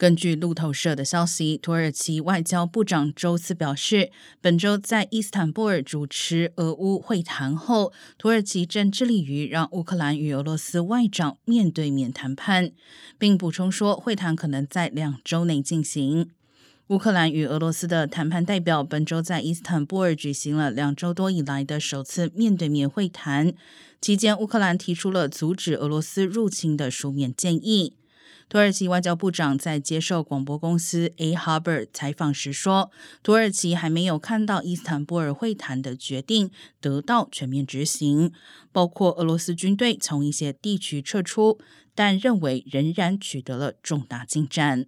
根据路透社的消息，土耳其外交部长周四表示，本周在伊斯坦布尔主持俄乌会谈后，土耳其正致力于让乌克兰与俄罗斯外长面对面谈判，并补充说，会谈可能在两周内进行。乌克兰与俄罗斯的谈判代表本周在伊斯坦布尔举行了两周多以来的首次面对面会谈，期间乌克兰提出了阻止俄罗斯入侵的书面建议。土耳其外交部长在接受广播公司 A h a r b o r 采访时说：“土耳其还没有看到伊斯坦布尔会谈的决定得到全面执行，包括俄罗斯军队从一些地区撤出，但认为仍然取得了重大进展。”